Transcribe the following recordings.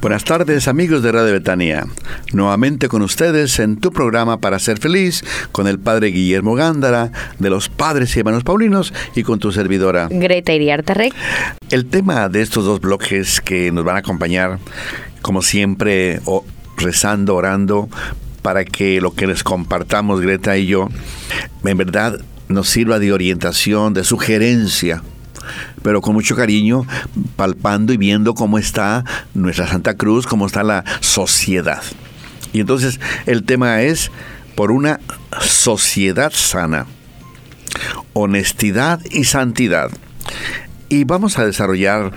Buenas tardes amigos de Radio Betania. Nuevamente con ustedes en tu programa para ser feliz con el Padre Guillermo Gándara de los Padres y Hermanos Paulinos y con tu servidora Greta Iriarte Rey. El tema de estos dos bloques que nos van a acompañar como siempre rezando, orando para que lo que les compartamos Greta y yo en verdad nos sirva de orientación, de sugerencia pero con mucho cariño, palpando y viendo cómo está nuestra Santa Cruz, cómo está la sociedad. Y entonces el tema es por una sociedad sana, honestidad y santidad. Y vamos a desarrollar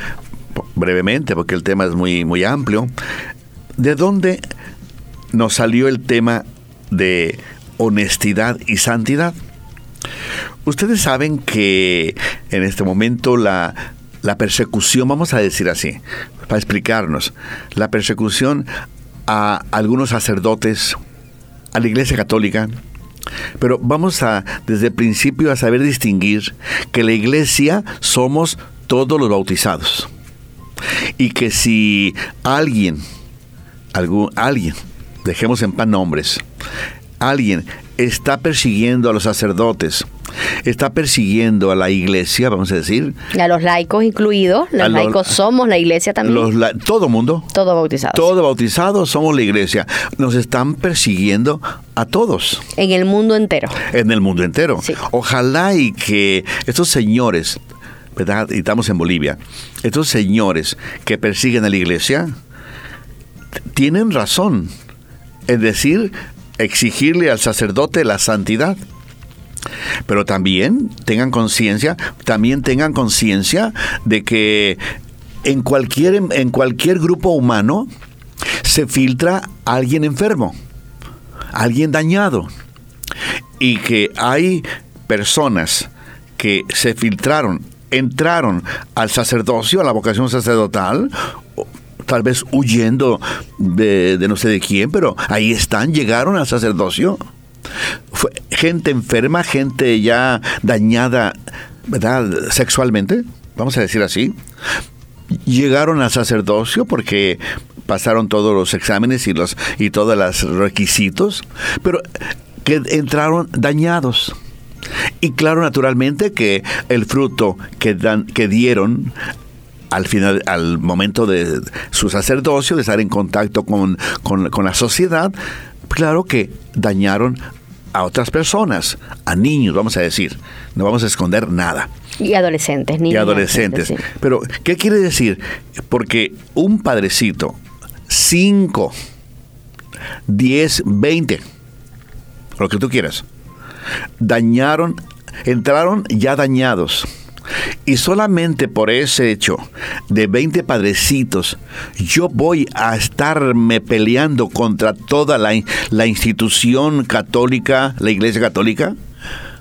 brevemente, porque el tema es muy, muy amplio, de dónde nos salió el tema de honestidad y santidad. Ustedes saben que en este momento la, persecución, vamos a decir así, para explicarnos, la persecución a algunos sacerdotes, a la Iglesia Católica, pero vamos a, desde el principio, a saber distinguir que la Iglesia somos todos los bautizados. Y que si alguien, algún, alguien, dejemos en pan nombres, alguien está persiguiendo a los sacerdotes, está persiguiendo a la iglesia, vamos a decir. a los laicos incluidos, los laicos somos la iglesia también. todo mundo. Todo bautizado. Todo bautizado somos la iglesia. Nos están persiguiendo a todos. En el mundo entero. En el mundo entero. Ojalá y que estos señores, ¿verdad? Y estamos en Bolivia, estos señores que persiguen a la iglesia, tienen razón en decir exigirle al sacerdote la santidad. Pero también tengan conciencia, también tengan conciencia de que en cualquier, en cualquier grupo humano se filtra alguien enfermo, alguien dañado. Y que hay personas que se filtraron, entraron al sacerdocio, a la vocación sacerdotal, tal vez huyendo de, no sé de quién, pero ahí están, llegaron al sacerdocio. Fue gente enferma, gente ya dañada, ¿verdad? Sexualmente, vamos a decir así. Llegaron al sacerdocio porque pasaron todos los exámenes y los y todos los requisitos, pero que entraron dañados. Y claro, naturalmente que el fruto que, dan, que dieron al final, al momento de su sacerdocio, de estar en contacto con, la sociedad, claro que dañaron a otras personas, a niños, vamos a decir. No vamos a esconder nada. Y adolescentes, niños. Y adolescentes. Pero, ¿qué quiere decir? Porque un padrecito, 5, 10, 20, lo que tú quieras, dañaron, entraron ya dañados y solamente por ese hecho de 20 padrecitos, yo voy a estarme peleando contra toda la, la institución católica, la iglesia católica.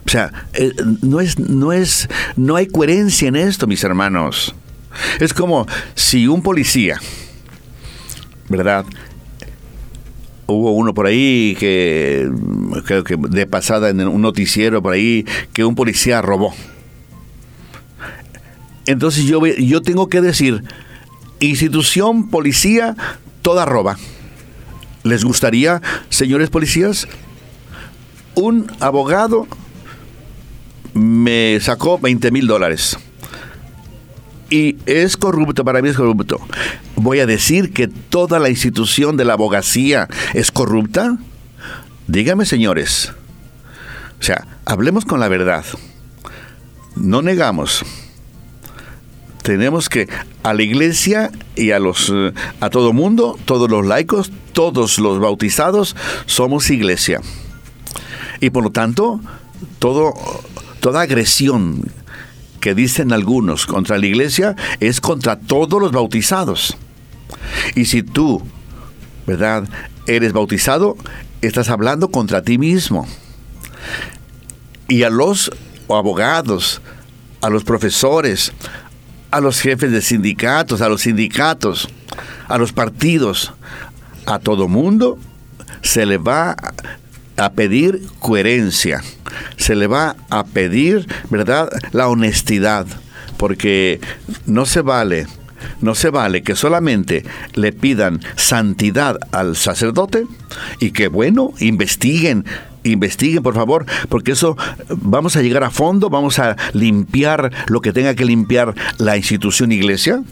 O sea, eh, no es, no es, no hay coherencia en esto, mis hermanos. Es como si un policía, ¿verdad? Hubo uno por ahí que, creo que de pasada en un noticiero por ahí, que un policía robó entonces yo, yo tengo que decir, institución, policía, toda roba. ¿Les gustaría, señores policías? Un abogado me sacó 20 mil dólares. Y es corrupto, para mí es corrupto. ¿Voy a decir que toda la institución de la abogacía es corrupta? Dígame, señores. O sea, hablemos con la verdad. No negamos tenemos que a la iglesia y a los eh, a todo mundo, todos los laicos, todos los bautizados somos iglesia. Y por lo tanto, toda agresión que dicen algunos contra la iglesia es contra todos los bautizados. Y si tú, ¿verdad?, eres bautizado, estás hablando contra ti mismo. Y a los abogados, a los profesores, a los jefes de sindicatos, a los sindicatos, a los partidos, a todo mundo se le va a pedir coherencia, se le va a pedir, ¿verdad?, la honestidad, porque no se vale no se vale que solamente le pidan santidad al sacerdote y que, bueno, investiguen, investiguen por favor, porque eso vamos a llegar a fondo, vamos a limpiar lo que tenga que limpiar la institución iglesia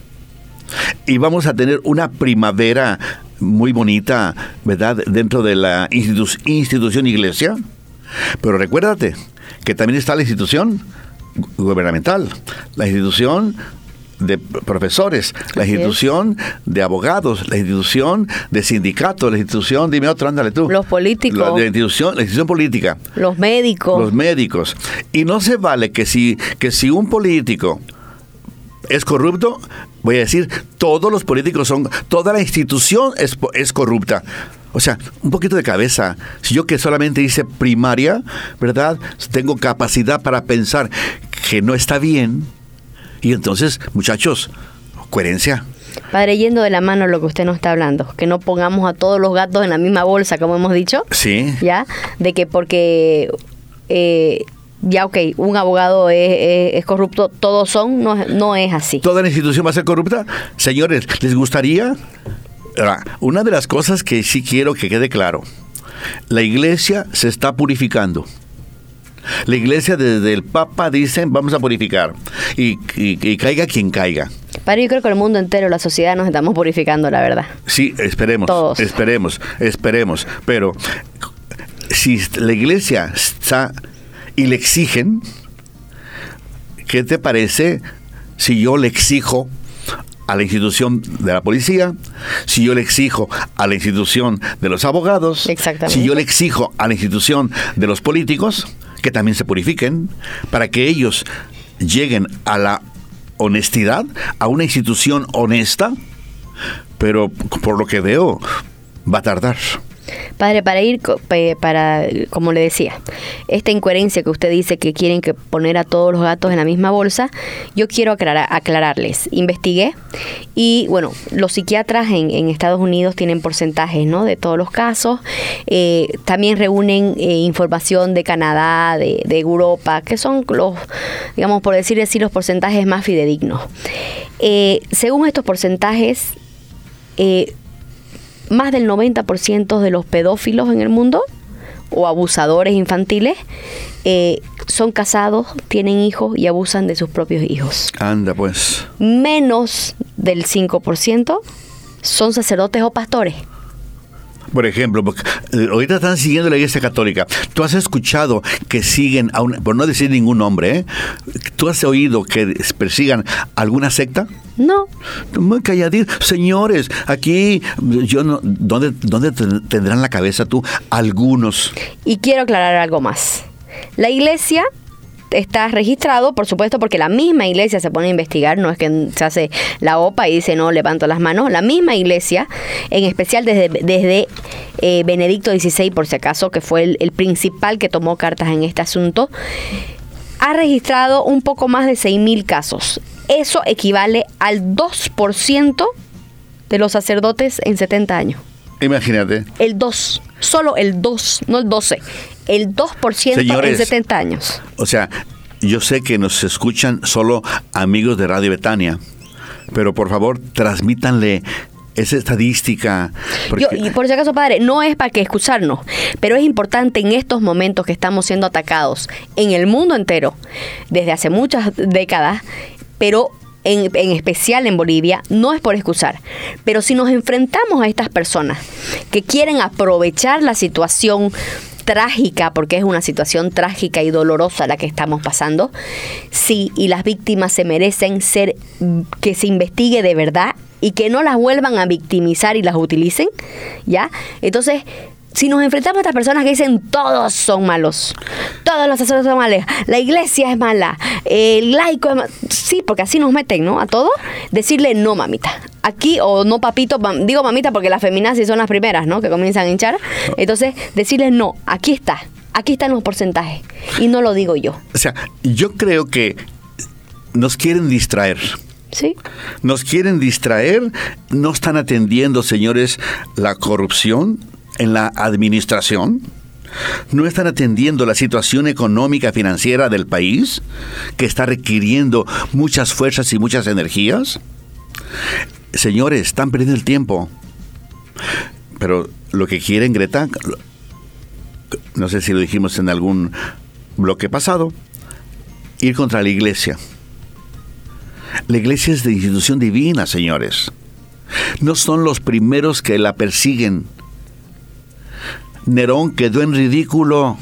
y vamos a tener una primavera muy bonita, ¿verdad?, dentro de la institución iglesia. Pero recuérdate que también está la institución gubernamental, la institución de profesores, la institución de abogados, la institución de sindicatos, la institución, dime otro, ándale tú. Los políticos. La, institución, la institución política. Los médicos. Los médicos. Y no se vale que si, que si un político es corrupto, voy a decir, todos los políticos son, toda la institución es, es corrupta. O sea, un poquito de cabeza. Si yo que solamente hice primaria, ¿verdad? Tengo capacidad para pensar que no está bien, y entonces, muchachos, coherencia. Padre, yendo de la mano lo que usted nos está hablando, que no pongamos a todos los gatos en la misma bolsa, como hemos dicho. Sí. ¿Ya? De que porque. Eh, ya, ok, un abogado es, corrupto, todos son, no, no es así. ¿Toda la institución va a ser corrupta? Señores, ¿les gustaría? Una de las cosas que sí quiero que quede claro, la iglesia se está purificando. La iglesia desde el Papa dicen vamos a purificar y, caiga quien caiga. Pero yo creo que el mundo entero, la sociedad nos estamos purificando, la verdad. Sí, esperemos. Todos. Esperemos, esperemos. Pero si la iglesia está y le exigen, ¿qué te parece si yo le exijo a la institución de la policía, si yo le exijo a la institución de los abogados, si yo le exijo a la institución de los políticos, que también se purifiquen, para que ellos lleguen a la honestidad, a una institución honesta, pero por lo que veo, va a tardar. Padre, para ir, para, como le decía, esta incoherencia que usted dice que quieren que poner a todos los gatos en la misma bolsa, yo quiero aclarar, aclararles. Investigué y, bueno, los psiquiatras en, Estados Unidos tienen porcentajes, ¿no? De todos los casos. Eh, también reúnen eh, información de Canadá, de, Europa, que son los, digamos, por decir así, los porcentajes más fidedignos. Eh, según estos porcentajes, más del 90% de los pedófilos en el mundo o abusadores infantiles eh, son casados, tienen hijos y abusan de sus propios hijos. Anda pues. Menos del 5% son sacerdotes o pastores. Por ejemplo, eh, ahorita están siguiendo la iglesia católica. ¿Tú has escuchado que siguen, a por no decir ningún nombre, ¿eh? ¿tú has oído que persigan alguna secta? No. Muy calladito. Señores, aquí, yo no, ¿dónde, ¿dónde tendrán la cabeza tú? Algunos. Y quiero aclarar algo más. La iglesia está registrado, por supuesto, porque la misma iglesia se pone a investigar, no es que se hace la OPA y dice no, levanto las manos, la misma iglesia, en especial desde, desde eh, Benedicto XVI, por si acaso, que fue el, principal que tomó cartas en este asunto, ha registrado un poco más de 6.000 casos. Eso equivale al 2% de los sacerdotes en 70 años. Imagínate. El 2, solo el 2, no el 12 el 2% en 70 años. O sea, yo sé que nos escuchan solo amigos de Radio Betania, pero por favor, transmítanle esa estadística. y por si acaso, padre, no es para que escucharnos, pero es importante en estos momentos que estamos siendo atacados en el mundo entero, desde hace muchas décadas, pero en, en, especial en Bolivia, no es por excusar, pero si nos enfrentamos a estas personas que quieren aprovechar la situación trágica, porque es una situación trágica y dolorosa la que estamos pasando, sí, y las víctimas se merecen ser, que se investigue de verdad y que no las vuelvan a victimizar y las utilicen, ¿ya? Entonces, si nos enfrentamos a estas personas que dicen todos son malos, todos los sacerdotes son malos, la iglesia es mala, el laico es malo, sí, porque así nos meten, ¿no? A todos, decirle no, mamita. Aquí, o no, papito, digo mamita porque las feminazis son las primeras, ¿no? Que comienzan a hinchar. Entonces, decirle no, aquí está. Aquí están los porcentajes. Y no lo digo yo. O sea, yo creo que nos quieren distraer. Sí. Nos quieren distraer, no están atendiendo, señores, la corrupción en la administración. No están atendiendo la situación económica financiera del país, que está requiriendo muchas fuerzas y muchas energías. Señores, están perdiendo el tiempo. Pero lo que quieren, Greta, no sé si lo dijimos en algún bloque pasado, ir contra la iglesia. La iglesia es de institución divina, señores. No son los primeros que la persiguen. Nerón quedó en ridículo.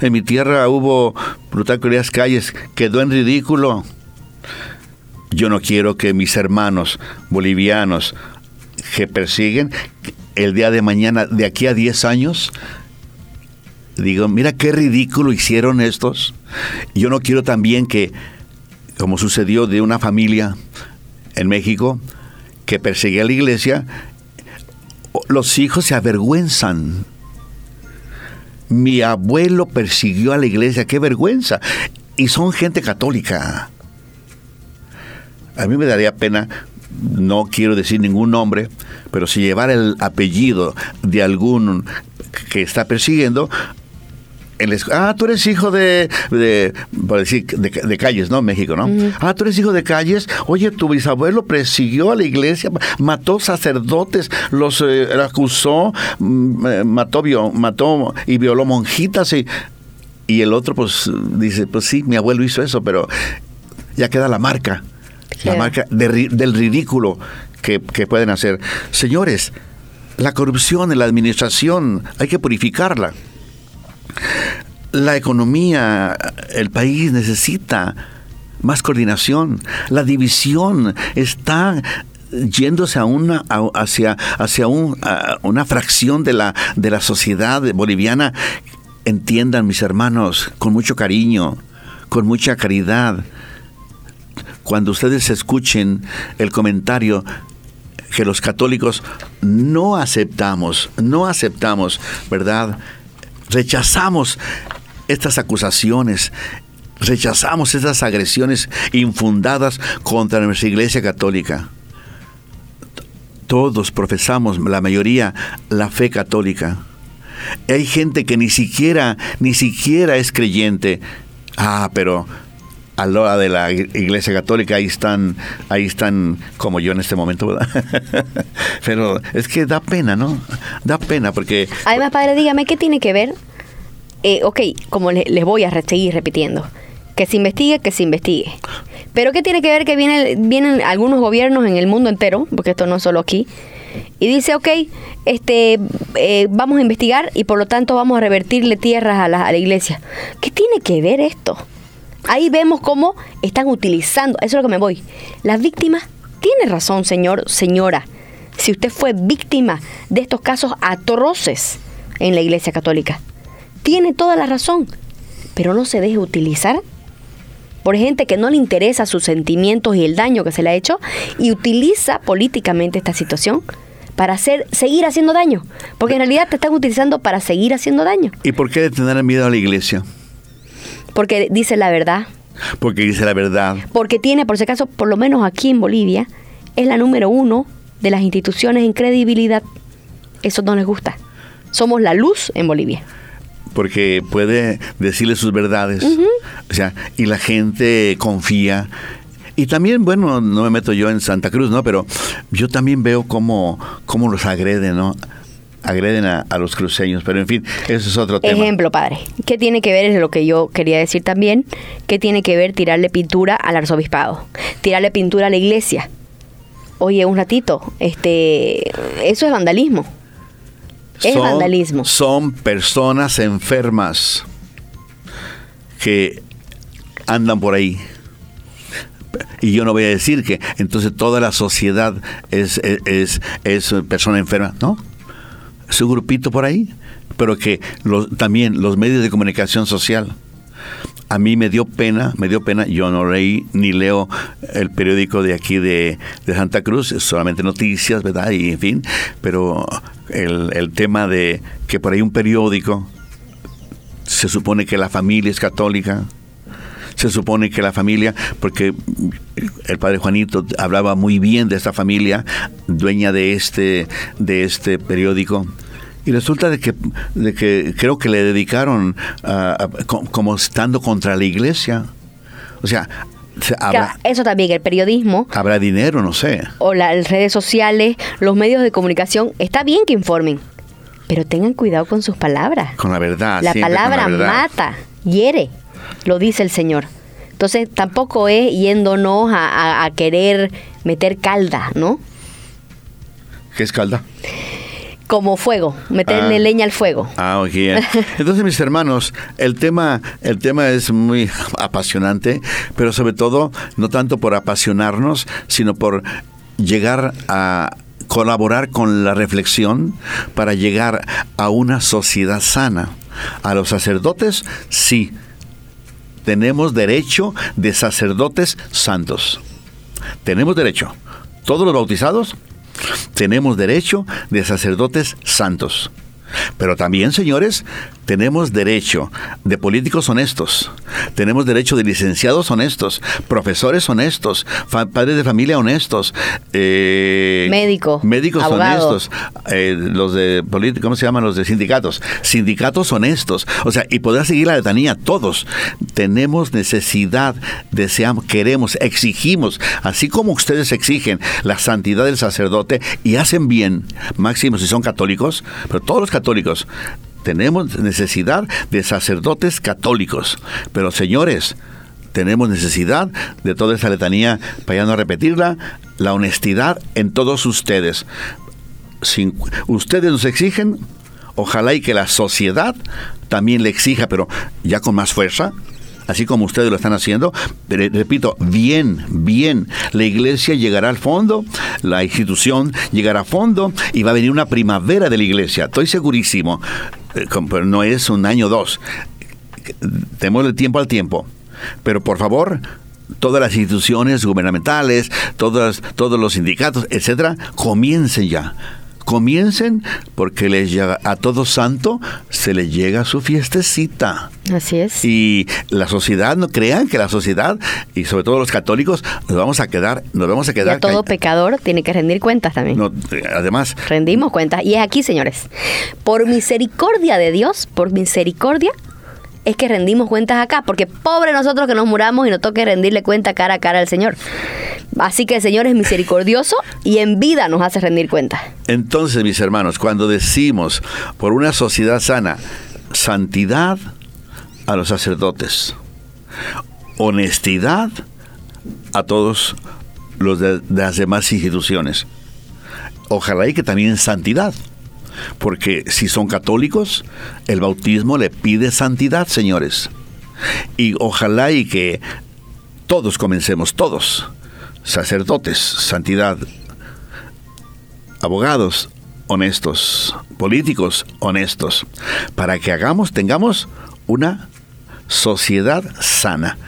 En mi tierra hubo brutalidades calles, quedó en ridículo. Yo no quiero que mis hermanos bolivianos que persiguen el día de mañana, de aquí a 10 años, digo, mira qué ridículo hicieron estos. Yo no quiero también que, como sucedió de una familia en México, que perseguía a la iglesia, los hijos se avergüenzan. Mi abuelo persiguió a la iglesia, qué vergüenza. Y son gente católica. A mí me daría pena, no quiero decir ningún nombre, pero si llevar el apellido de algún que está persiguiendo, ah, tú eres hijo de, de, decir, de, calles, ¿no? México, ¿no? Ah, tú eres hijo de calles. Oye, tu bisabuelo persiguió a la iglesia, mató sacerdotes, los eh, acusó, mm, eh, mató, mató y violó monjitas y, y el otro pues dice, pues sí, mi abuelo hizo eso, pero ya queda la marca, la marca del ridículo que, que pueden hacer. Señores, la corrupción en la administración hay que purificarla la economía, el país necesita más coordinación. La división está yéndose hacia hacia una fracción de la de la sociedad boliviana entiendan mis hermanos con mucho cariño con mucha caridad cuando ustedes escuchen el comentario que los católicos no aceptamos no aceptamos verdad Rechazamos estas acusaciones, rechazamos estas agresiones infundadas contra nuestra Iglesia Católica. Todos profesamos, la mayoría, la fe católica. Hay gente que ni siquiera, ni siquiera es creyente. Ah, pero a la hora de la Iglesia Católica ahí están, ahí están como yo en este momento. Pero es que da pena, ¿no? Da pena porque... Además, padre, dígame, ¿qué tiene que ver? Eh, ok, como les voy a seguir repitiendo, que se investigue, que se investigue. Pero ¿qué tiene que ver que vienen, vienen algunos gobiernos en el mundo entero, porque esto no es solo aquí, y dice, ok, este, eh, vamos a investigar y por lo tanto vamos a revertirle tierras a la, a la iglesia? ¿Qué tiene que ver esto? Ahí vemos cómo están utilizando, eso es lo que me voy. Las víctimas, tiene razón, señor, señora. Si usted fue víctima de estos casos atroces en la Iglesia Católica, tiene toda la razón, pero no se deje utilizar por gente que no le interesa sus sentimientos y el daño que se le ha hecho y utiliza políticamente esta situación para hacer, seguir haciendo daño. Porque en realidad te están utilizando para seguir haciendo daño. ¿Y por qué tener miedo a la iglesia? Porque dice la verdad. Porque dice la verdad. Porque tiene, por si acaso, por lo menos aquí en Bolivia, es la número uno de las instituciones en credibilidad. Eso no les gusta. Somos la luz en Bolivia. Porque puede decirle sus verdades. O sea, y la gente confía. Y también, bueno, no me meto yo en Santa Cruz, ¿no? Pero yo también veo cómo, cómo los agreden, ¿no? agreden a, los cruceños, pero en fin, eso es otro tema. Ejemplo, padre. ¿Qué tiene que ver, es lo que yo quería decir también, qué tiene que ver tirarle pintura al arzobispado, tirarle pintura a la iglesia? Oye, un ratito, este, eso es vandalismo. Es vandalismo. Son personas enfermas que andan por ahí. Y yo no voy a decir que entonces toda la sociedad es, es, es persona enferma, ¿no? su grupito por ahí, pero que también los medios de comunicación social. A mí me dio pena, me dio pena, yo no leí ni leo el periódico de aquí de, Santa Cruz, solamente noticias, ¿verdad? Y en fin, pero el, el tema de que por ahí un periódico Se supone que la familia es católica. Se supone que la familia, porque el padre Juanito hablaba muy bien de esta familia, dueña de este, de este periódico. Y resulta de que, de que creo que le dedicaron como estando contra la iglesia. O sea, eso también, el periodismo. Habrá dinero, no sé. O las redes sociales, los medios de comunicación. Está bien que informen, pero tengan cuidado con sus palabras. Con la verdad. La palabra mata, hiere, lo dice el Señor. Entonces tampoco es yéndonos a, querer meter calda, ¿no? ¿Qué es calda? Como fuego, meterle ah. leña al fuego. Ah, ok. Entonces, mis hermanos, el tema, el tema es muy apasionante, pero sobre todo, no tanto por apasionarnos, sino por llegar a colaborar con la reflexión para llegar a una sociedad sana. A los sacerdotes, sí. Tenemos derecho de sacerdotes santos. Tenemos derecho. Todos los bautizados tenemos derecho de sacerdotes santos. Pero también, señores, tenemos derecho de políticos honestos, tenemos derecho de licenciados honestos, profesores honestos, padres de familia honestos, eh, médicos honestos, eh, los de políticos, ¿cómo se llaman? Los de sindicatos, sindicatos honestos, o sea, y podrá seguir la letanía, todos tenemos necesidad, deseamos, queremos, exigimos, así como ustedes exigen la santidad del sacerdote y hacen bien, máximo si son católicos, pero todos los católicos tenemos necesidad de sacerdotes católicos. Pero señores, tenemos necesidad de toda esa letanía, para ya no repetirla, la honestidad en todos ustedes. ustedes nos exigen, ojalá y que la sociedad también le exija, pero ya con más fuerza, así como ustedes lo están haciendo. repito, bien, bien. La iglesia llegará al fondo, la institución llegará a fondo y va a venir una primavera de la iglesia. Estoy segurísimo. Eh, pero no es un año o dos. El tiempo al tiempo. Pero por favor, todas las instituciones gubernamentales, todos los sindicatos, etcétera, comiencen ya comiencen porque les llega a todo santo se les llega su fiestecita. Así es. Y la sociedad, no crean que la sociedad y sobre todo los católicos nos vamos a quedar, nos vamos a quedar. Y todo pecador tiene que rendir cuentas también. además. Rendimos cuentas. Y es aquí, señores. Por misericordia de Dios, por misericordia, es que rendimos cuentas acá, porque pobre nosotros que nos muramos y nos toque rendirle cuenta cara a cara al Señor. Así que el Señor es misericordioso y en vida nos hace rendir cuenta. Entonces, mis hermanos, cuando decimos por una sociedad sana, santidad a los sacerdotes, honestidad a todos los de, las demás instituciones. Ojalá y que también santidad. Porque si son católicos, el bautismo le pide santidad, señores. Y ojalá y que todos comencemos, todos, sacerdotes, santidad, abogados honestos, políticos honestos, para que hagamos, tengamos una sociedad sana.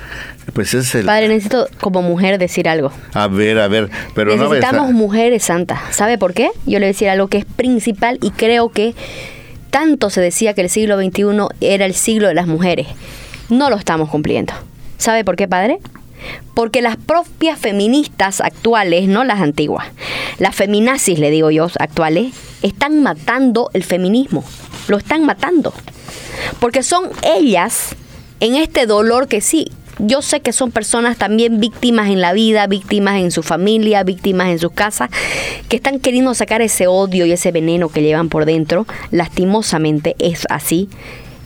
Pues es el... Padre, necesito como mujer decir algo. A ver, a ver, pero Necesitamos mujeres santas. ¿Sabe por qué? Yo le voy a decir algo que es principal y creo que tanto se decía que el siglo XXI era el siglo de las mujeres. No lo estamos cumpliendo. ¿Sabe por qué, padre? Porque las propias feministas actuales, no las antiguas, las feminazis, le digo yo, actuales, están matando el feminismo. Lo están matando. Porque son ellas en este dolor que sí, yo sé que son personas también víctimas en la vida, víctimas en su familia, víctimas en sus casas, que están queriendo sacar ese odio y ese veneno que llevan por dentro. Lastimosamente es así.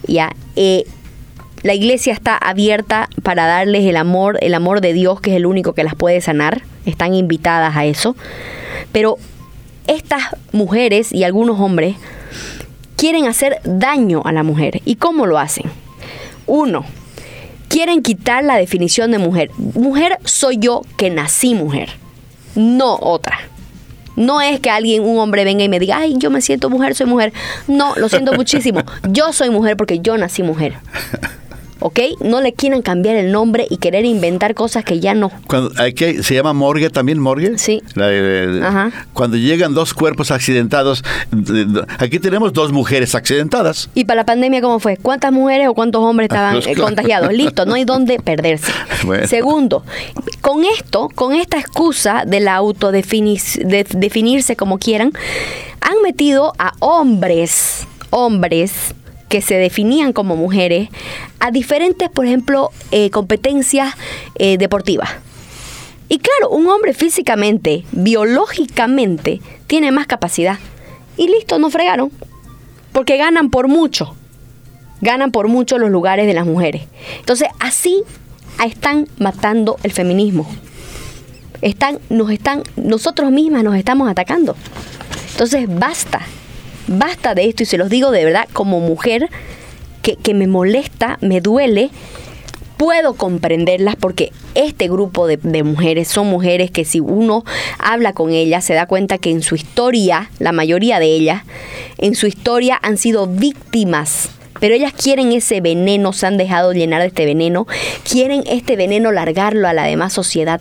Ya, eh, la iglesia está abierta para darles el amor, el amor de Dios, que es el único que las puede sanar. Están invitadas a eso. Pero estas mujeres y algunos hombres quieren hacer daño a la mujer. ¿Y cómo lo hacen? Uno, quieren quitar la definición de mujer. Mujer soy yo que nací mujer, no otra. No es que alguien, un hombre venga y me diga, ay, yo me siento mujer, soy mujer. No, lo siento muchísimo. Yo soy mujer porque yo nací mujer. ¿ok? No le quieran cambiar el nombre y querer inventar cosas que ya no. Cuando, hay que, ¿Se llama morgue también, morgue? Sí. Cuando llegan dos cuerpos accidentados, aquí tenemos dos mujeres accidentadas. ¿Y para la pandemia cómo fue? ¿Cuántas mujeres o cuántos hombres estaban eh, contagiados? Listo, no hay dónde perderse. Segundo, con esto, con esta excusa de la autodefinirse como quieran, han metido a hombres, hombres que se definían como mujeres a diferentes, por ejemplo, eh, competencias eh, deportivas. Y claro, un hombre físicamente, biológicamente, tiene más capacidad. Y listo, no fregaron. Porque ganan por mucho. Ganan por mucho los lugares de las mujeres. Entonces, así están matando el feminismo. Están, nos están, nosotros mismas nos estamos atacando. Entonces, basta basta de esto y se los digo de verdad como mujer que, me molesta, me duele, puedo comprenderlas porque este grupo de, de, mujeres son mujeres que si uno habla con ellas se da cuenta que en su historia, la mayoría de ellas, en su historia han sido víctimas. Pero ellas quieren ese veneno, se han dejado llenar de este veneno, quieren este veneno largarlo a la demás sociedad,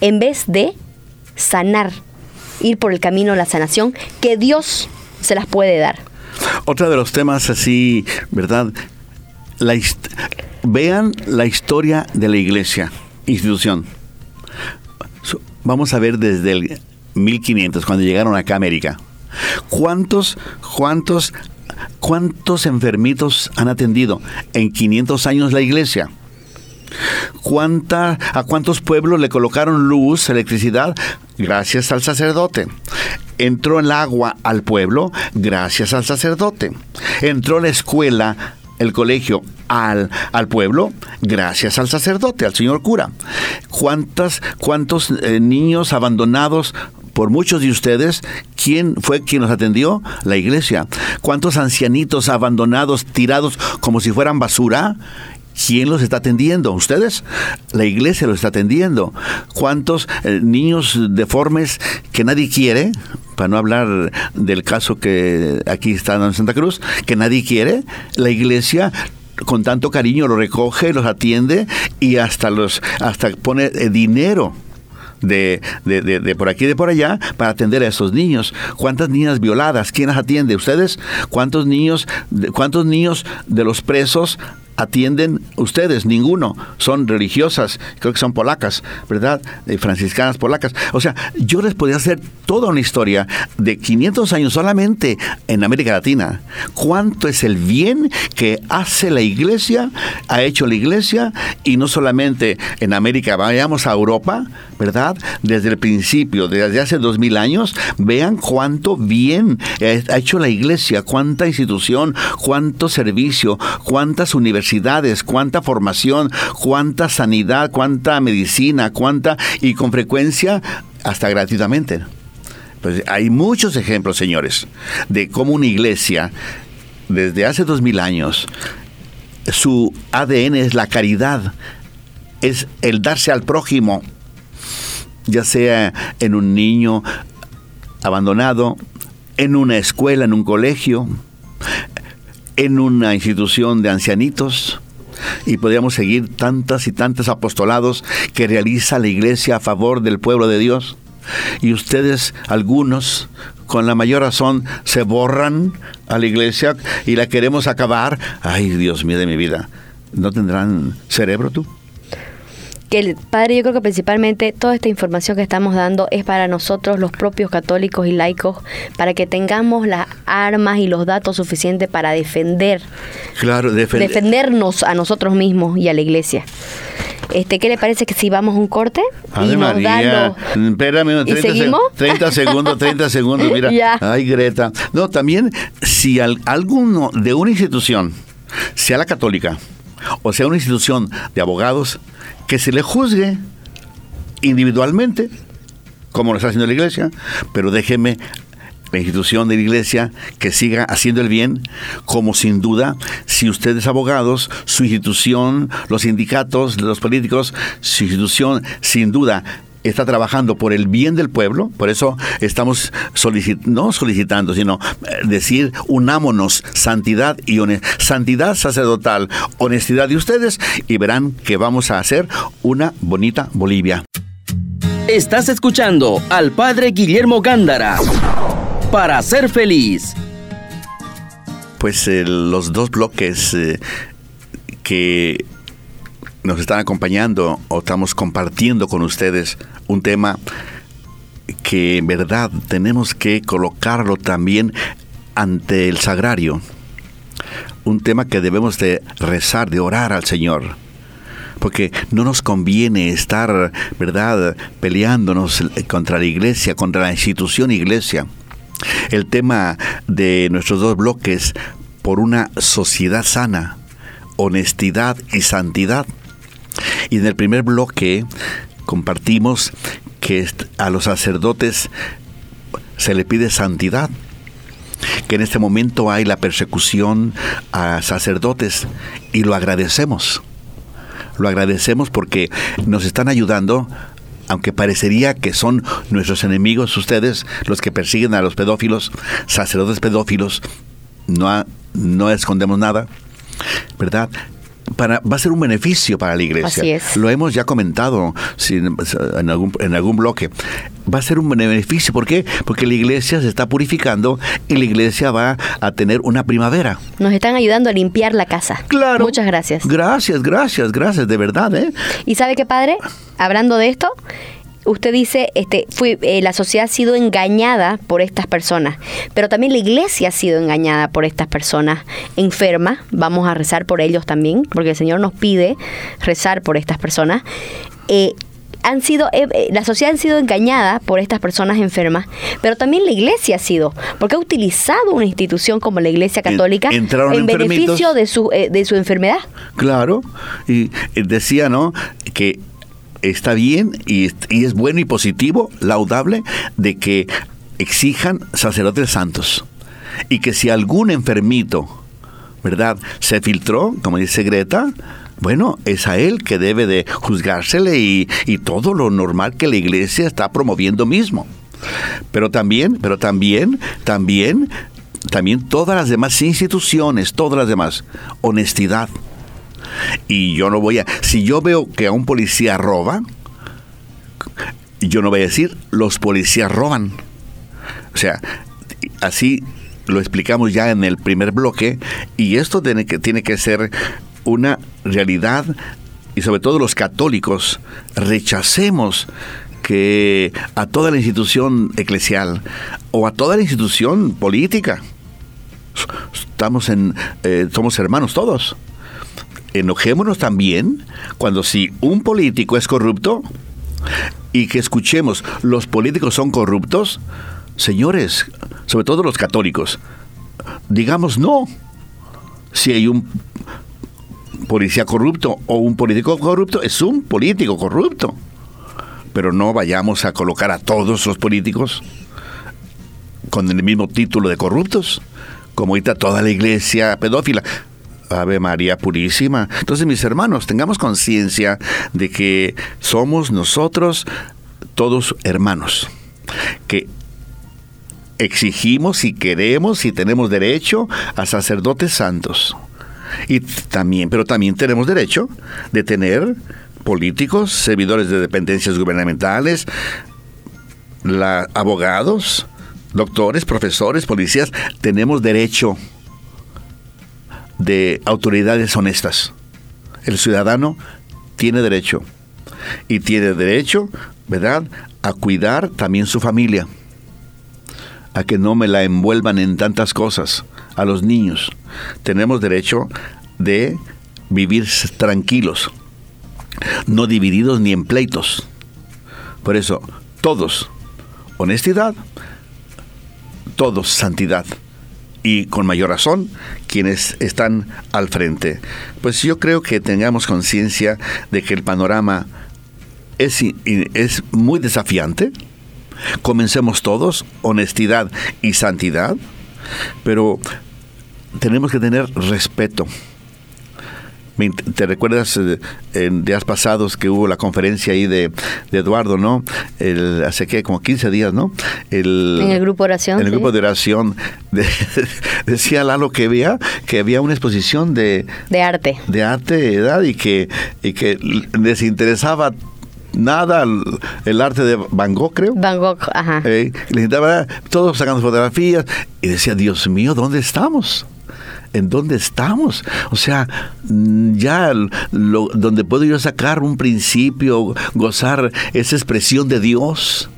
en vez de sanar, ir por el camino de la sanación que Dios se las puede dar. Otro de los temas así, ¿verdad? La vean la historia de la iglesia, institución. Vamos a ver desde el 1500, cuando llegaron acá a América. ¿Cuántos, cuántos, cuántos enfermitos han atendido en 500 años la iglesia? ¿Cuánta, ¿A cuántos pueblos le colocaron luz, electricidad? Gracias al sacerdote. Entró el agua al pueblo gracias al sacerdote. Entró la escuela el colegio al, al, pueblo gracias al sacerdote, al señor cura. ¿Cuántas, ¿Cuántos eh, niños abandonados por muchos de ustedes, ¿quién fue quien los atendió? La iglesia. ¿Cuántos ancianitos abandonados, tirados como si fueran basura? ¿Quién los está atendiendo? ¿Ustedes? La iglesia los está atendiendo. ¿Cuántos eh, niños deformes que nadie quiere? Para no hablar del caso que aquí está en Santa Cruz, que nadie quiere. La iglesia con tanto cariño los recoge, los atiende y hasta los hasta pone eh, dinero de, de, por aquí y de por allá para atender a esos niños. ¿Cuántas niñas violadas? ¿Quién las atiende? ¿Ustedes? ¿Cuántos niños, cuántos niños de los presos atienden ustedes, ninguno. Son religiosas, creo que son polacas, ¿verdad? Eh, franciscanas polacas. O sea, yo les podría hacer toda una historia de 500 años solamente en América Latina. ¿Cuánto es el bien que hace la iglesia, ha hecho la iglesia, y no solamente en América, vayamos a Europa, ¿verdad? Desde el principio, desde hace dos mil años, vean cuánto bien ha hecho la iglesia, cuánta institución, cuánto servicio, cuántas cuánta formación, cuánta sanidad, cuánta medicina, cuánta y con frecuencia hasta gratuitamente. Pues hay muchos ejemplos, señores, de cómo una iglesia desde hace dos mil años su ADN es la caridad, es el darse al prójimo, ya sea en un niño abandonado, en una escuela, en un colegio, en una institución de ancianitos y podríamos seguir tantas y tantos apostolados que realiza la iglesia a favor del pueblo de Dios. Y ustedes, algunos, con la mayor razón, se borran a la iglesia y la queremos acabar. Ay, Dios mío de mi vida, ¿no tendrán cerebro tú? Que el Padre, yo creo que principalmente toda esta información que estamos dando es para nosotros, los propios católicos y laicos, para que tengamos las armas y los datos suficientes para defender, claro, defendernos a nosotros mismos y a la iglesia. Este, ¿Qué le parece que si vamos un corte? y nos María, espérame, 30, 30 segundos, 30 segundos, mira. Ay, Greta. No, también, si alguno de una institución, sea la católica, o sea una institución de abogados, que se le juzgue individualmente, como lo está haciendo la iglesia, pero déjeme la institución de la iglesia que siga haciendo el bien, como sin duda, si ustedes abogados, su institución, los sindicatos, los políticos, su institución, sin duda, está trabajando por el bien del pueblo, por eso estamos no solicitando, sino eh, decir unámonos, santidad y santidad sacerdotal, honestidad de ustedes y verán que vamos a hacer una bonita Bolivia. Estás escuchando al Padre Guillermo Gándara para ser feliz. Pues eh, los dos bloques eh, que nos están acompañando o estamos compartiendo con ustedes un tema que en verdad tenemos que colocarlo también ante el sagrario. Un tema que debemos de rezar, de orar al Señor. Porque no nos conviene estar, ¿verdad?, peleándonos contra la iglesia, contra la institución iglesia. El tema de nuestros dos bloques por una sociedad sana, honestidad y santidad y en el primer bloque compartimos que a los sacerdotes se le pide santidad, que en este momento hay la persecución a sacerdotes y lo agradecemos. Lo agradecemos porque nos están ayudando aunque parecería que son nuestros enemigos ustedes los que persiguen a los pedófilos, sacerdotes pedófilos, no, no escondemos nada, ¿verdad? Va a ser un beneficio para la iglesia. Así es. Lo hemos ya comentado en, algún, en algún bloque. Va a ser un beneficio. ¿Por qué? Porque la iglesia se está purificando y la iglesia va a tener una primavera. Nos están ayudando a limpiar la casa. Claro. Muchas gracias. Gracias, gracias, gracias, de verdad. ¿eh? ¿Y sabe qué, padre? Hablando de esto, usted dice, este, fui, eh, la sociedad ha sido engañada por estas personas, pero también la iglesia ha sido engañada por estas personas enfermas. Vamos a rezar por ellos también, porque el Señor nos pide rezar por estas personas. Eh, han sido, eh, la sociedad ha sido engañada por estas personas enfermas, pero también la iglesia ha sido, porque ha utilizado una institución como la iglesia católica en beneficio de su, de su enfermedad. Claro, y decía, ¿no? Que está bien y, es bueno y positivo, laudable, de que exijan sacerdotes santos. Y que si algún enfermito, ¿verdad?, se filtró, como dice Greta, bueno, es a él que debe de juzgársele y, y, todo lo normal que la iglesia está promoviendo mismo. Pero también, pero también, también, también todas las demás instituciones, todas las demás, honestidad, y yo no voy a... Si yo veo que a un policía roba, yo no voy a decir, los policías roban. O sea, así lo explicamos ya en el primer bloque y esto tiene que, tiene que ser una realidad y sobre todo los católicos rechacemos que a toda la institución eclesial o a toda la institución política estamos en eh, somos hermanos todos enojémonos también cuando si un político es corrupto y que escuchemos los políticos son corruptos, señores, sobre todo los católicos, digamos no. Si hay un policía corrupto o un político corrupto, es un político corrupto. Pero no vayamos a colocar a todos los políticos con el mismo título de corruptos, como ahorita toda la iglesia pedófila. Ave María Purísima. Entonces, mis hermanos, tengamos conciencia de que somos nosotros todos hermanos, que exigimos y queremos y tenemos derecho a sacerdotes santos. Y también, pero también tenemos derecho de tener políticos, servidores de dependencias gubernamentales, la, abogados, doctores, profesores, policías, tenemos derecho de autoridades honestas. El ciudadano tiene derecho y tiene derecho, ¿verdad?, a cuidar también su familia, a que no me la envuelvan en tantas cosas, a los niños. Tenemos derecho de vivir tranquilos, no divididos ni en pleitos. Por eso, todos, honestidad, todos, santidad y con mayor razón quienes están al frente. Pues yo creo que tengamos conciencia de que el panorama es, es muy desafiante. Comencemos todos, honestidad y santidad, pero tenemos que tener respeto. ¿Te recuerdas eh, en días pasados que hubo la conferencia ahí de, Eduardo, ¿no? El, hace que como 15 días, ¿no? El, en el grupo de oración. En el grupo de oración. decía Lalo que había, que había una exposición de... De arte. De arte, edad, y que, y que les interesaba nada el, arte de Van Gogh, creo. Van Gogh, ajá. Eh, todos sacando fotografías y decía, Dios mío, ¿dónde estamos? En dónde estamos. O sea, mm, ya lo, donde puedo yo sacar un principio, gozar esa expresión de Dios.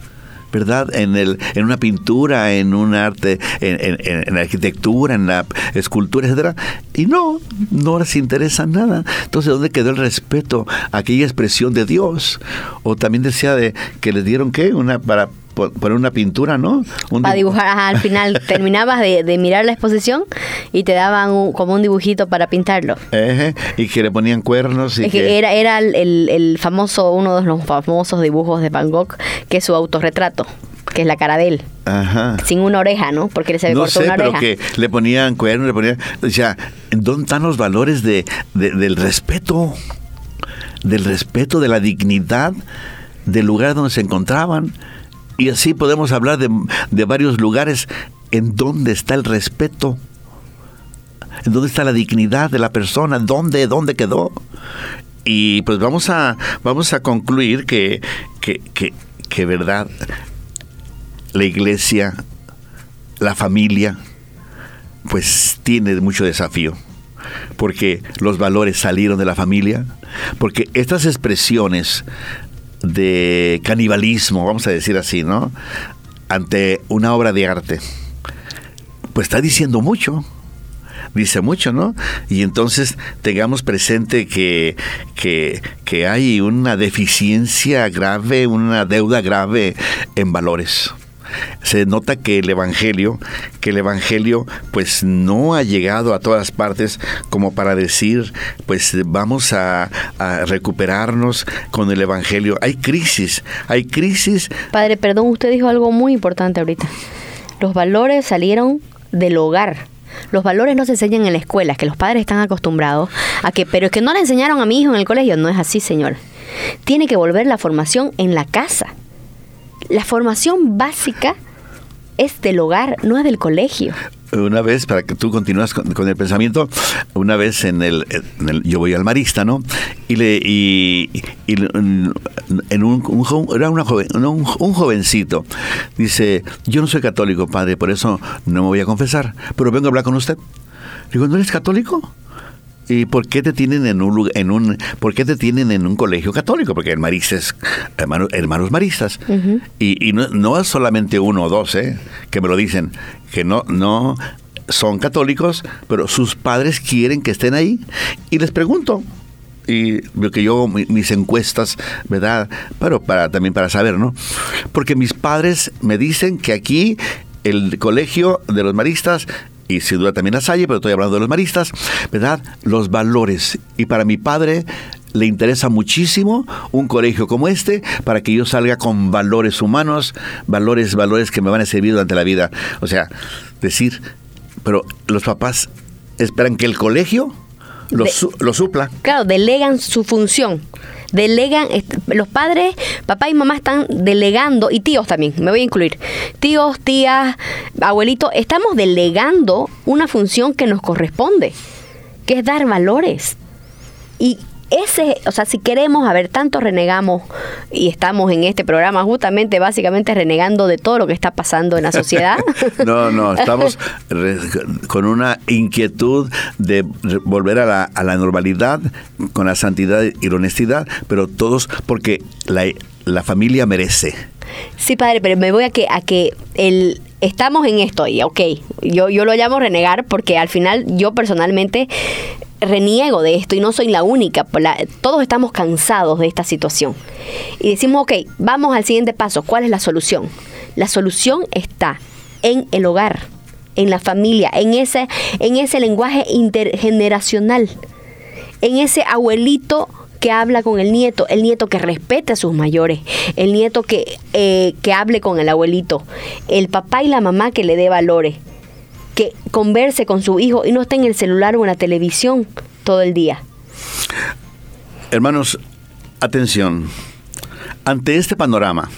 ¿verdad? En, el, en una pintura, en un arte, en, en, la arquitectura, en la escultura, etcétera. Y no, no les interesa nada. Entonces, ¿dónde quedó el respeto a aquella expresión de Dios? O también decía de que les dieron qué, una para poner una pintura, ¿no? para dibujar, al final terminabas de, mirar la exposición y te daban como un dibujito para pintarlo. y que le ponían cuernos. Y que, era, era el, famoso, uno de los famosos dibujos de Van Gogh, que es su autorretrato que es la cara de él. Ajá. Sin una oreja, ¿no? Porque se le cortó una oreja. pero que le ponían cuernos, le ponían... O sea, ¿dónde están los valores de, del respeto? Del respeto, de la dignidad del lugar donde se encontraban. Y así podemos hablar de, varios lugares en donde está el respeto, en donde está la dignidad de la persona, dónde, dónde quedó. Y pues vamos a, vamos a concluir que, que, que, que verdad, la iglesia, la familia, pues tiene mucho desafío porque los valores salieron de la familia, porque estas expresiones de canibalismo, vamos a decir así, ¿no? Ante una obra de arte. Pues está diciendo mucho dice mucho, ¿no? Y entonces tengamos presente que, que, que, hay una deficiencia grave, una deuda grave en valores se nota que el evangelio, que el evangelio pues no ha llegado a todas partes como para decir, pues vamos a, recuperarnos con el evangelio. Hay crisis, hay crisis. Padre, perdón, usted dijo algo muy importante ahorita. Los valores salieron del hogar. Los valores no se enseñan en la escuela, es que los padres están acostumbrados a que, pero es que no le enseñaron a mi hijo en el colegio. No es así, señor. Tiene que volver la formación en la casa. La formación básica es del hogar, no del colegio. Una vez, para que tú continúes con, el pensamiento, una vez en el, yo voy al marista, ¿no? Y le y, en un, era una joven, un, jovencito dice, yo no soy católico, padre, por eso no me voy a confesar, pero vengo a hablar con usted. Digo, ¿no eres católico? ¿Y por qué te tienen en un en un por qué te tienen en un colegio católico? Porque el marista es hermanos maristas. Y, y no, no, es solamente uno o dos, ¿eh? que me lo dicen, que no, no son católicos, pero sus padres quieren que estén ahí. Y les pregunto, y lo que yo mis encuestas, ¿verdad? Pero para también para saber, ¿no? Porque mis padres me dicen que aquí el colegio de los maristas y sin duda también la Salle, pero estoy hablando de los maristas, ¿verdad? Los valores. Y para mi padre le interesa muchísimo un colegio como este para que yo salga con valores humanos, valores, valores que me van a servir durante la vida. O sea, decir, pero los papás esperan que el colegio lo, lo supla. Claro, delegan su función delegan, los padres, papá y mamá están delegando, y tíos también, me voy a incluir, tíos, tías, abuelitos, estamos delegando una función que nos corresponde, que es dar valores. Y ese, o sea, si queremos, a ver, tanto renegamos y estamos en este programa justamente, básicamente renegando de todo lo que está pasando en la sociedad. no, no, estamos con una inquietud de volver a la, a la normalidad, con la santidad y la honestidad, pero todos porque la, la familia merece. Sí, padre, pero me voy a que, a que el, estamos en esto y ok, yo, yo lo llamo renegar porque al final yo personalmente reniego de esto y no soy la única. todos estamos cansados de esta situación. Y decimos, ok, vamos al siguiente paso. ¿Cuál es la solución? La solución está en el hogar, en la familia, en ese, en ese lenguaje intergeneracional, en ese abuelito que habla con el nieto, el nieto que respete a sus mayores, el nieto que, eh, que hable con el abuelito, el papá y la mamá que le dé valores que converse con su hijo y no esté en el celular o en la televisión todo el día. Hermanos, atención. Ante este panorama,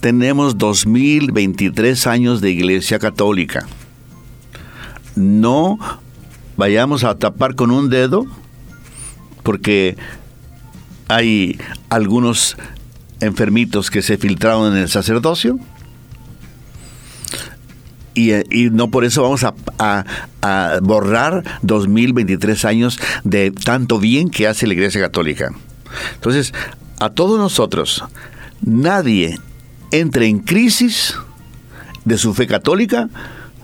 tenemos 2023 años de Iglesia Católica. No vayamos a tapar con un dedo porque hay algunos enfermitos que se filtraron en el sacerdocio y, no por eso vamos a, a, a, borrar 2023 años de tanto bien que hace la Iglesia Católica. Entonces, a todos nosotros, nadie entre en crisis de su fe católica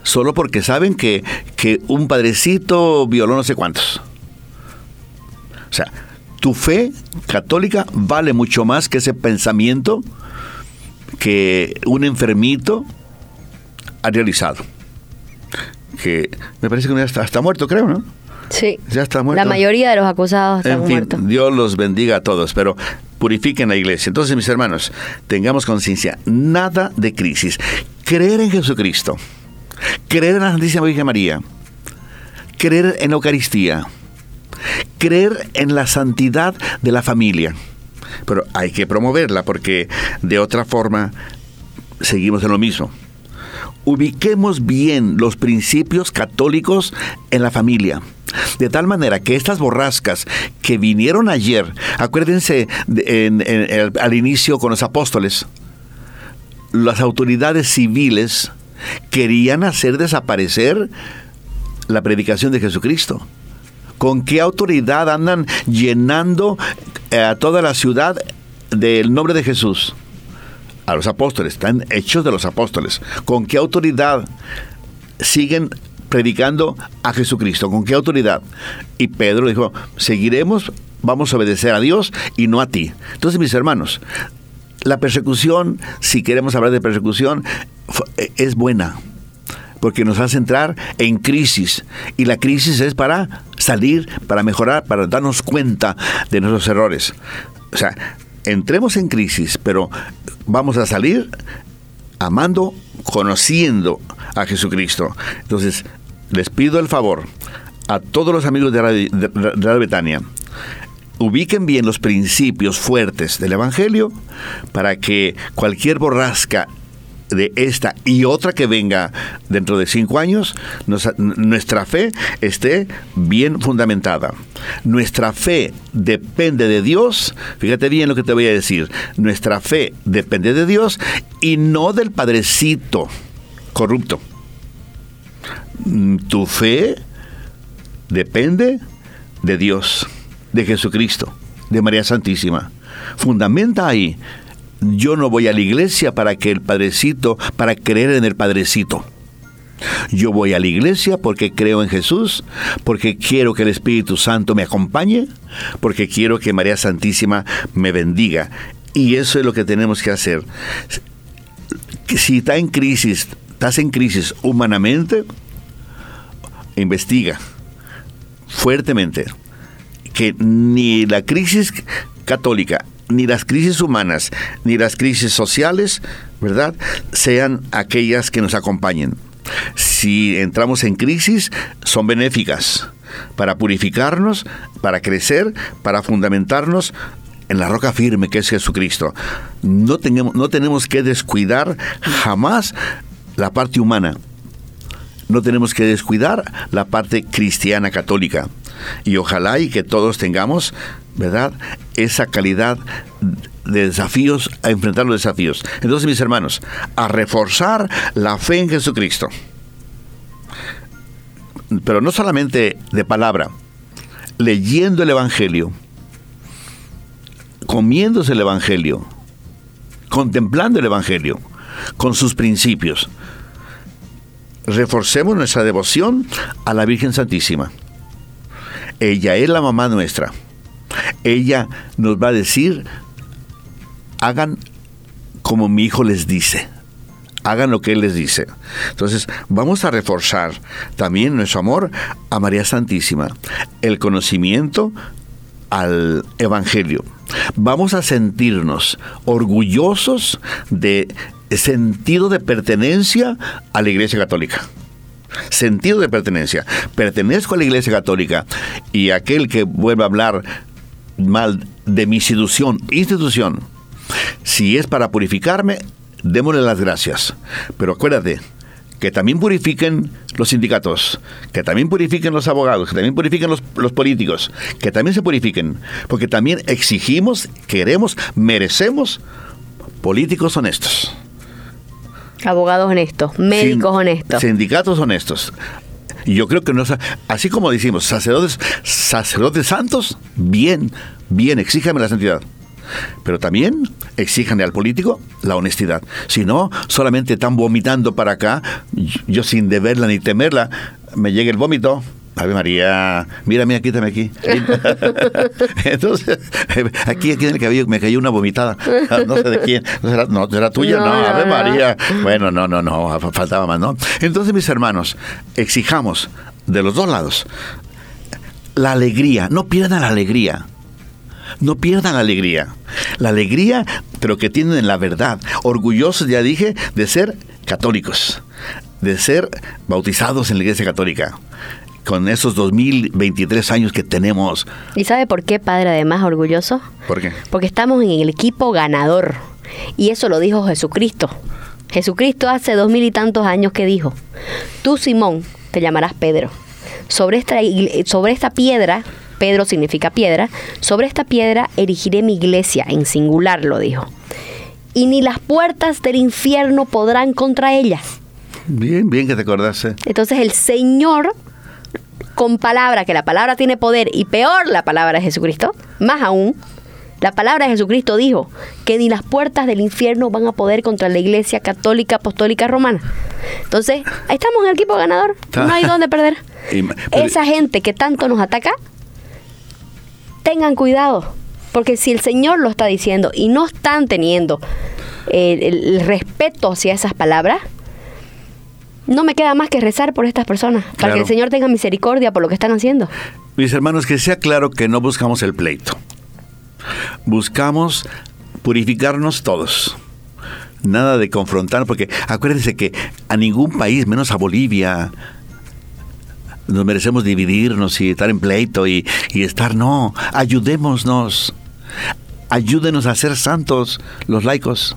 solo porque saben que, que un padrecito violó no sé cuántos. O sea, tu fe católica vale mucho más que ese pensamiento que un enfermito ha realizado. Que me parece que ya está, está muerto, creo, ¿no? Sí. Ya está muerto. La mayoría de los acusados están en fin, muertos. Dios los bendiga a todos, pero purifiquen la iglesia. Entonces, mis hermanos, tengamos conciencia, nada de crisis. Creer en Jesucristo, creer en la Santísima Virgen María, creer en la Eucaristía, creer en la santidad de la familia. Pero hay que promoverla porque de otra forma seguimos en lo mismo. Ubiquemos bien los principios católicos en la familia. De tal manera que estas borrascas que vinieron ayer, acuérdense de- en- en- al inicio con los apóstoles, las autoridades civiles querían hacer desaparecer la predicación de Jesucristo. ¿Con qué autoridad andan llenando eh, a toda la ciudad del nombre de Jesús? A los apóstoles, están hechos de los apóstoles. ¿Con qué autoridad siguen predicando a Jesucristo? ¿Con qué autoridad? Y Pedro dijo, seguiremos, vamos a obedecer a Dios y no a ti. Entonces, mis hermanos, la persecución, si queremos hablar de persecución, eh, es buena, porque nos hace entrar en crisis. Y la crisis es para salir, para mejorar, para darnos cuenta de nuestros errores. O sea, entremos en crisis, pero vamos a salir amando, conociendo a Jesucristo. Entonces, les pido el favor a todos los amigos de Radio, de Betania, ubiquen bien los principios fuertes del Evangelio para que cualquier borrasca de esta y otra que venga dentro de cinco años, nuestra fe esté bien fundamentada. Nuestra fe depende de Dios. Fíjate bien lo que te voy a decir. Nuestra fe depende de Dios y no del padrecito corrupto. Mm, Tu fe depende de Dios, de Jesucristo, de María Santísima. Fundamenta ahí. Yo no voy a la iglesia para que el Padrecito, para creer en el Padrecito. Yo voy a la iglesia porque creo en Jesús, porque quiero que el Espíritu Santo me acompañe, porque quiero que María Santísima me bendiga. Y eso es lo que tenemos que hacer. Si está en crisis, estás en crisis humanamente, investiga fuertemente que ni la crisis católica, ni las crisis humanas, ni las crisis sociales, ¿verdad?, sean aquellas que nos acompañen. Si entramos en crisis, son benéficas para purificarnos, para crecer, para fundamentarnos en la roca firme que es Jesucristo. No, tenemos, no tenemos que descuidar jamás la parte humana, no tenemos que descuidar la parte cristiana católica. Y ojalá y que todos tengamos, ¿verdad? Esa calidad de desafíos, a enfrentar los desafíos. Entonces, mis hermanos, a reforzar la fe en Jesucristo. Pero no solamente de palabra, leyendo el Evangelio, comiéndose el Evangelio, contemplando el Evangelio, con sus principios reforcemos nuestra devoción a la Virgen Santísima. Ella es la mamá nuestra. Ella nos va a decir, hagan como mi hijo les dice. Hagan lo que él les dice. Entonces, vamos a reforzar también nuestro amor a María Santísima, el conocimiento al Evangelio. Vamos a sentirnos orgullosos de sentido de pertenencia a la Iglesia Católica. Sentido de pertenencia. Pertenezco a la Iglesia Católica y aquel que vuelva a hablar mal de mi institución, institución, si es para purificarme, démosle las gracias. Pero acuérdate, que también purifiquen los sindicatos, que también purifiquen los abogados, que también purifiquen los, los, políticos, que también se purifiquen, porque también exigimos, queremos, merecemos políticos honestos. Abogados honestos, médicos honestos. Sindicatos honestos. Yo creo que no, así como decimos, sacerdotes, sacerdotes santos, bien, bien, exíjame la santidad. Pero también exijan al político la honestidad. Si no, solamente están vomitando para acá, yo sin deberla ni temerla, me llega el vómito, Ave María, mírame, quítame aquí. Entonces, aquí, aquí en el cabello me cayó una vomitada. No sé de quién. ¿No será, tuya? No, Ave María. Bueno, no, no, no, faltaba más, ¿no? Entonces, mis hermanos, exijamos de los dos lados la alegría. No pierdan la alegría. No pierdan la alegría. La alegría, pero que tienen la verdad. Orgullosos, ya dije, de ser católicos, de ser bautizados en la Iglesia Católica con esos 2023 años que tenemos. ¿Y sabe por qué, padre, además orgulloso? ¿Por qué? Porque estamos en el equipo ganador. Y eso lo dijo Jesucristo. Jesucristo hace dos mil y tantos años que dijo, tú Simón te llamarás Pedro. Sobre esta, sobre esta piedra, Pedro significa piedra, sobre esta piedra erigiré mi iglesia, en singular lo dijo. Y ni las puertas del infierno podrán contra ella. Bien, bien que te acordase. Entonces el Señor con palabra, que la palabra tiene poder y peor la palabra de Jesucristo, más aún, la palabra de Jesucristo dijo que ni las puertas del infierno van a poder contra la iglesia católica apostólica romana. Entonces, ahí estamos en el equipo ganador, no hay dónde perder. Esa gente que tanto nos ataca, tengan cuidado, porque si el Señor lo está diciendo y no están teniendo el respeto hacia esas palabras, no me queda más que rezar por estas personas, para que el Señor tenga misericordia por lo que están haciendo. Mis hermanos, que sea claro que no buscamos el pleito. Buscamos purificarnos todos. Nada de confrontar, porque acuérdense que a ningún país, menos a Bolivia, nos merecemos dividirnos y estar en pleito y, y estar, no, ayudémonos. Ayúdenos a ser santos los laicos.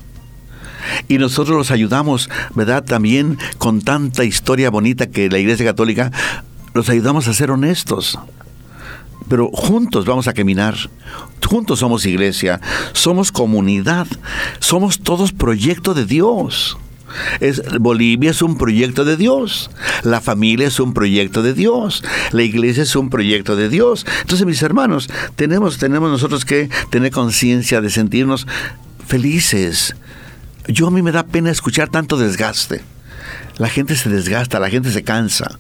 Y nosotros los ayudamos, ¿verdad? También con tanta historia bonita que la Iglesia Católica, los ayudamos a ser honestos. Pero juntos vamos a caminar. Juntos somos iglesia, somos comunidad, somos todos proyecto de Dios. Bolivia es un proyecto de Dios, la familia es un proyecto de Dios, la iglesia es un proyecto de Dios. Entonces, mis hermanos, tenemos, tenemos nosotros que tener conciencia de sentirnos felices, yo a mí me da pena escuchar tanto desgaste. La gente se desgasta, la gente se cansa.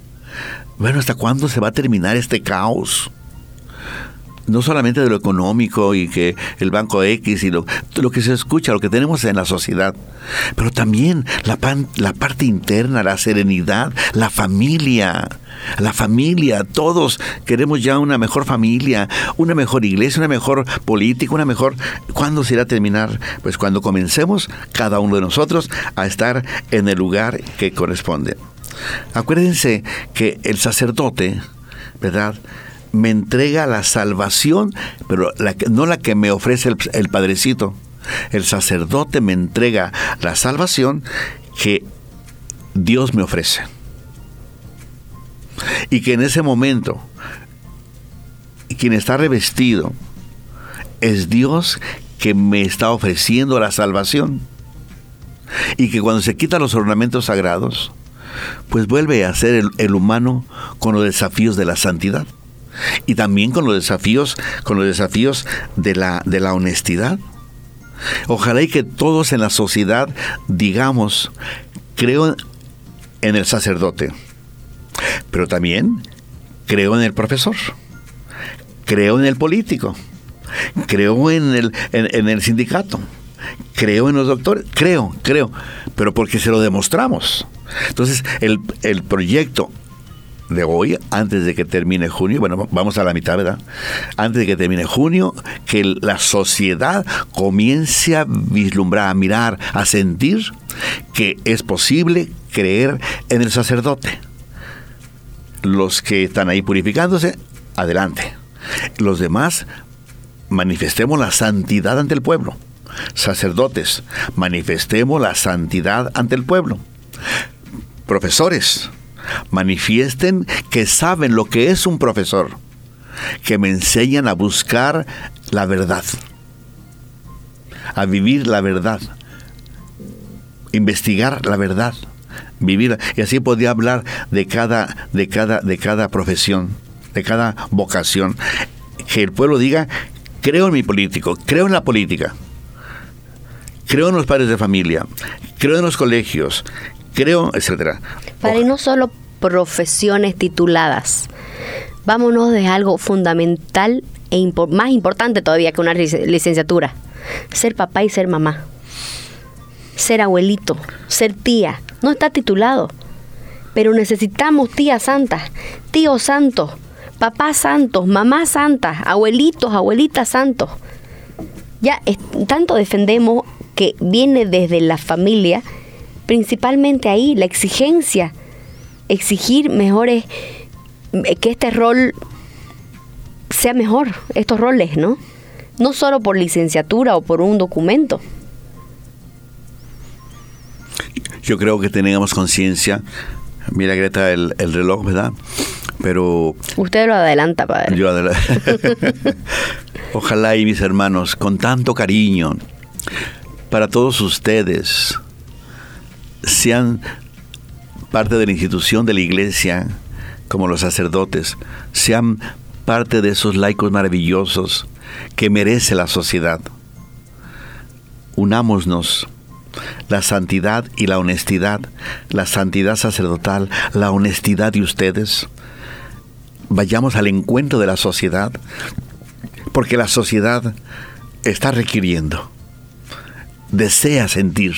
Bueno, ¿hasta cuándo se va a terminar este caos? No solamente de lo económico y que el banco X y lo, lo que se escucha, lo que tenemos en la sociedad, pero también la, la parte interna, la serenidad, la familia, la familia, todos queremos ya una mejor familia, una mejor iglesia, una mejor política, una mejor... ¿Cuándo se irá a terminar? Pues cuando comencemos cada uno de nosotros a estar en el lugar que corresponde. Acuérdense que el sacerdote, ¿verdad? Me entrega la salvación, pero no la que me ofrece el, el, Padrecito. El sacerdote me entrega la salvación que Dios me ofrece. Y que en ese momento, quien está revestido es Dios que me está ofreciendo la salvación. Y que cuando se quitan los ornamentos sagrados, pues vuelve a ser el humano con los desafíos de la santidad y también con los desafíos, con los desafíos de la, de la honestidad. Ojalá y que todos en la sociedad digamos, creo en el sacerdote, pero también creo en el profesor, creo en el político, creo en el, en, el sindicato, creo en los doctores, creo, creo, pero porque se lo demostramos. Entonces, el, el proyecto de hoy, antes de que termine junio, bueno, vamos a la mitad, ¿verdad? Antes de que termine junio, que la sociedad comience a vislumbrar, a mirar, a sentir que es posible creer en el sacerdote. los que están ahí purificándose, adelante. Los demás, manifestemos la santidad ante el pueblo. Sacerdotes, manifestemos la santidad ante el pueblo. Profesores, manifiesten que saben lo que es un profesor, que me enseñan a buscar la verdad, a vivir la verdad, investigar la verdad, vivir y así podía hablar de cada de cada de cada profesión, de cada vocación, que el pueblo diga creo en mi político, creo en la política. Creo en los padres de familia, creo en los colegios, creo, etcétera. Para no solo profesiones tituladas. Vámonos de algo fundamental e más importante todavía que una licenciatura. Ser papá y ser mamá. Ser abuelito, ser tía. No está titulado. Pero necesitamos tía santa, tío santo, papá santos, mamá santa, abuelitos, abuelitas santos. Ya tanto defendemos que viene desde la familia, principalmente ahí, la exigencia exigir mejores, eh, que este rol sea mejor, estos roles, ¿no? No solo por licenciatura o por un documento. Yo creo que tengamos conciencia. Mira, Greta, el, el, reloj, ¿verdad? Pero... Usted lo adelanta, padre. Yo adelanto. Ojalá y mis hermanos, con tanto cariño, para todos ustedes, sean parte de la institución de la iglesia, como los sacerdotes, sean parte de esos laicos maravillosos que merece la sociedad. Unámonos la santidad y la honestidad, la santidad sacerdotal, la honestidad de ustedes. Vayamos al encuentro de la sociedad, porque la sociedad está requiriendo, desea sentir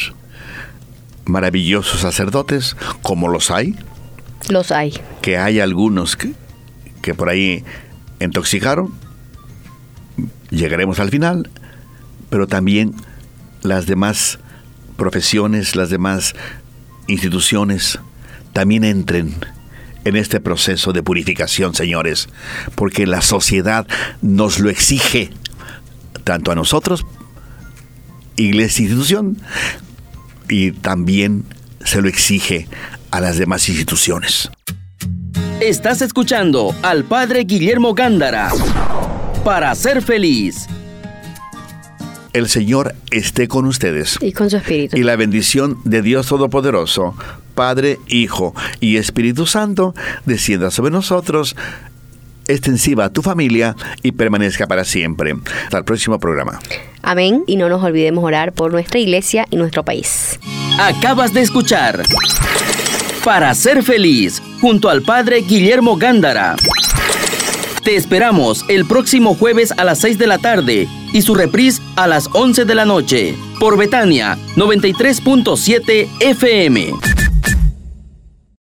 maravillosos sacerdotes, como los hay. Los hay. Que hay algunos que, que por ahí intoxicaron. Llegaremos al final, pero también las demás profesiones, las demás instituciones, también entren en este proceso de purificación, señores, porque la sociedad nos lo exige, tanto a nosotros, iglesia institución, y también se lo exige a las demás instituciones. Estás escuchando al Padre Guillermo Gándara para ser feliz. El Señor esté con ustedes. Y con su Espíritu. Y la bendición de Dios Todopoderoso, Padre, Hijo y Espíritu Santo, descienda sobre nosotros extensiva a tu familia y permanezca para siempre. Hasta el próximo programa. Amén. Y no nos olvidemos orar por nuestra iglesia y nuestro país. Acabas de escuchar Para ser feliz, junto al Padre Guillermo Gándara. Te esperamos el próximo jueves a las 6 de la tarde y su reprise a las 11 de la noche por Betania 93.7 FM.